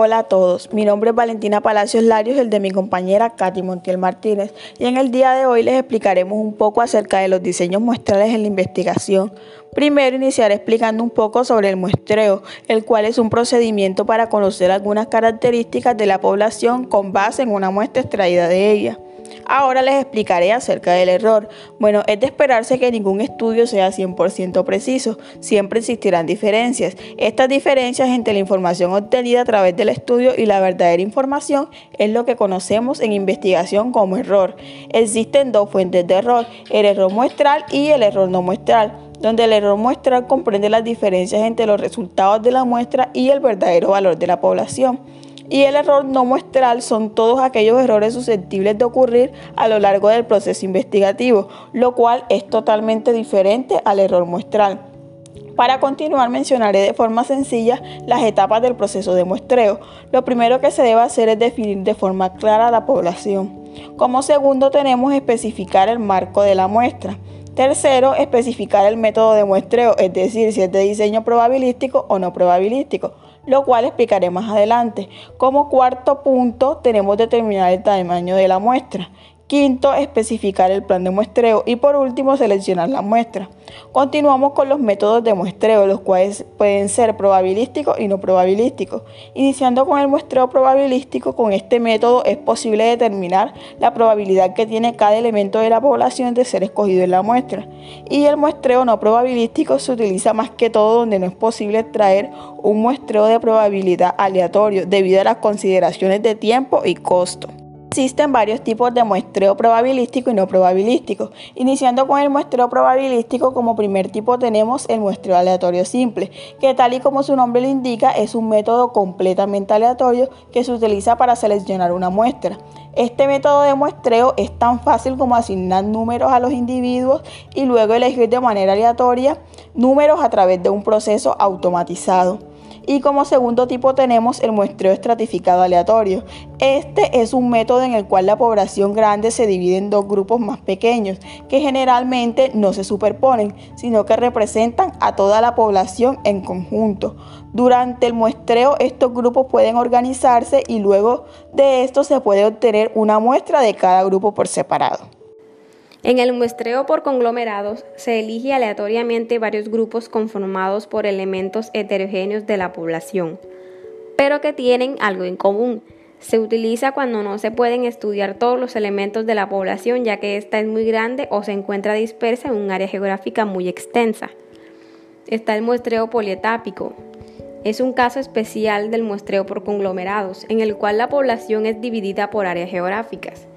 Hola a todos, mi nombre es Valentina Palacios Larios, el de mi compañera Katy Montiel Martínez, y en el día de hoy les explicaremos un poco acerca de los diseños muestrales en la investigación. Primero iniciaré explicando un poco sobre el muestreo, el cual es un procedimiento para conocer algunas características de la población con base en una muestra extraída de ella. Ahora les explicaré acerca del error. Bueno, es de esperarse que ningún estudio sea 100% preciso, siempre existirán diferencias. Estas diferencias entre la información obtenida a través del estudio y la verdadera información es lo que conocemos en investigación como error. Existen dos fuentes de error, el error muestral y el error no muestral donde el error muestral comprende las diferencias entre los resultados de la muestra y el verdadero valor de la población y el error no muestral son todos aquellos errores susceptibles de ocurrir a lo largo del proceso investigativo, lo cual es totalmente diferente al error muestral. Para continuar mencionaré de forma sencilla las etapas del proceso de muestreo. Lo primero que se debe hacer es definir de forma clara la población. Como segundo tenemos especificar el marco de la muestra. Tercero, especificar el método de muestreo, es decir, si es de diseño probabilístico o no probabilístico lo cual explicaré más adelante. Como cuarto punto tenemos determinar el tamaño de la muestra. Quinto, especificar el plan de muestreo. Y por último, seleccionar la muestra. Continuamos con los métodos de muestreo, los cuales pueden ser probabilísticos y no probabilísticos. Iniciando con el muestreo probabilístico, con este método es posible determinar la probabilidad que tiene cada elemento de la población de ser escogido en la muestra. Y el muestreo no probabilístico se utiliza más que todo donde no es posible extraer un muestreo de probabilidad aleatorio debido a las consideraciones de tiempo y costo. Existen varios tipos de muestreo probabilístico y no probabilístico. Iniciando con el muestreo probabilístico, como primer tipo tenemos el muestreo aleatorio simple, que tal y como su nombre lo indica, es un método completamente aleatorio que se utiliza para seleccionar una muestra. Este método de muestreo es tan fácil como asignar números a los individuos y luego elegir de manera aleatoria números a través de un proceso automatizado. Y como segundo tipo tenemos el muestreo estratificado aleatorio. Este es un método en el cual la población grande se divide en dos grupos más pequeños, que generalmente no se superponen, sino que representan a toda la población en conjunto. Durante el muestreo estos grupos pueden organizarse y luego de esto se puede obtener una muestra de cada grupo por separado. En el muestreo por conglomerados se elige aleatoriamente varios grupos conformados por elementos heterogéneos de la población, pero que tienen algo en común. Se utiliza cuando no se pueden estudiar todos los elementos de la población ya que ésta es muy grande o se encuentra dispersa en un área geográfica muy extensa. Está el muestreo polietápico. Es un caso especial del muestreo por conglomerados, en el cual la población es dividida por áreas geográficas.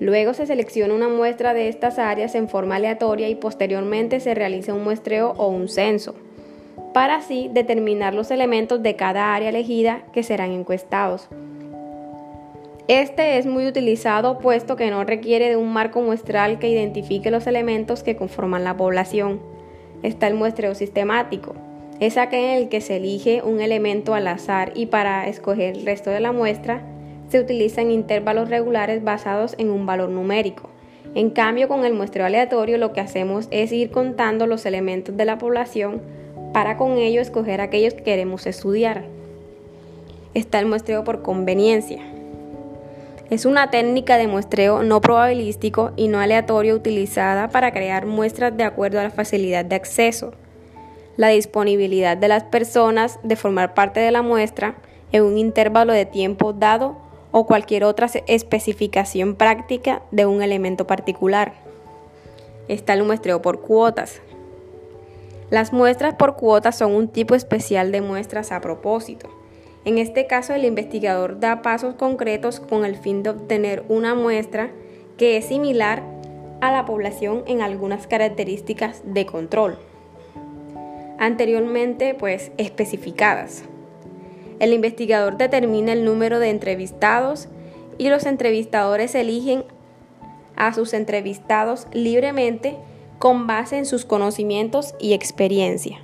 Luego se selecciona una muestra de estas áreas en forma aleatoria y posteriormente se realiza un muestreo o un censo, para así determinar los elementos de cada área elegida que serán encuestados. Este es muy utilizado puesto que no requiere de un marco muestral que identifique los elementos que conforman la población. Está el muestreo sistemático. Es aquel en el que se elige un elemento al azar y para escoger el resto de la muestra se utilizan intervalos regulares basados en un valor numérico. En cambio, con el muestreo aleatorio lo que hacemos es ir contando los elementos de la población para con ello escoger aquellos que queremos estudiar. Está el muestreo por conveniencia. Es una técnica de muestreo no probabilístico y no aleatorio utilizada para crear muestras de acuerdo a la facilidad de acceso, la disponibilidad de las personas de formar parte de la muestra en un intervalo de tiempo dado o cualquier otra especificación práctica de un elemento particular. Está el muestreo por cuotas. Las muestras por cuotas son un tipo especial de muestras a propósito. En este caso, el investigador da pasos concretos con el fin de obtener una muestra que es similar a la población en algunas características de control, anteriormente pues especificadas. El investigador determina el número de entrevistados y los entrevistadores eligen a sus entrevistados libremente con base en sus conocimientos y experiencia.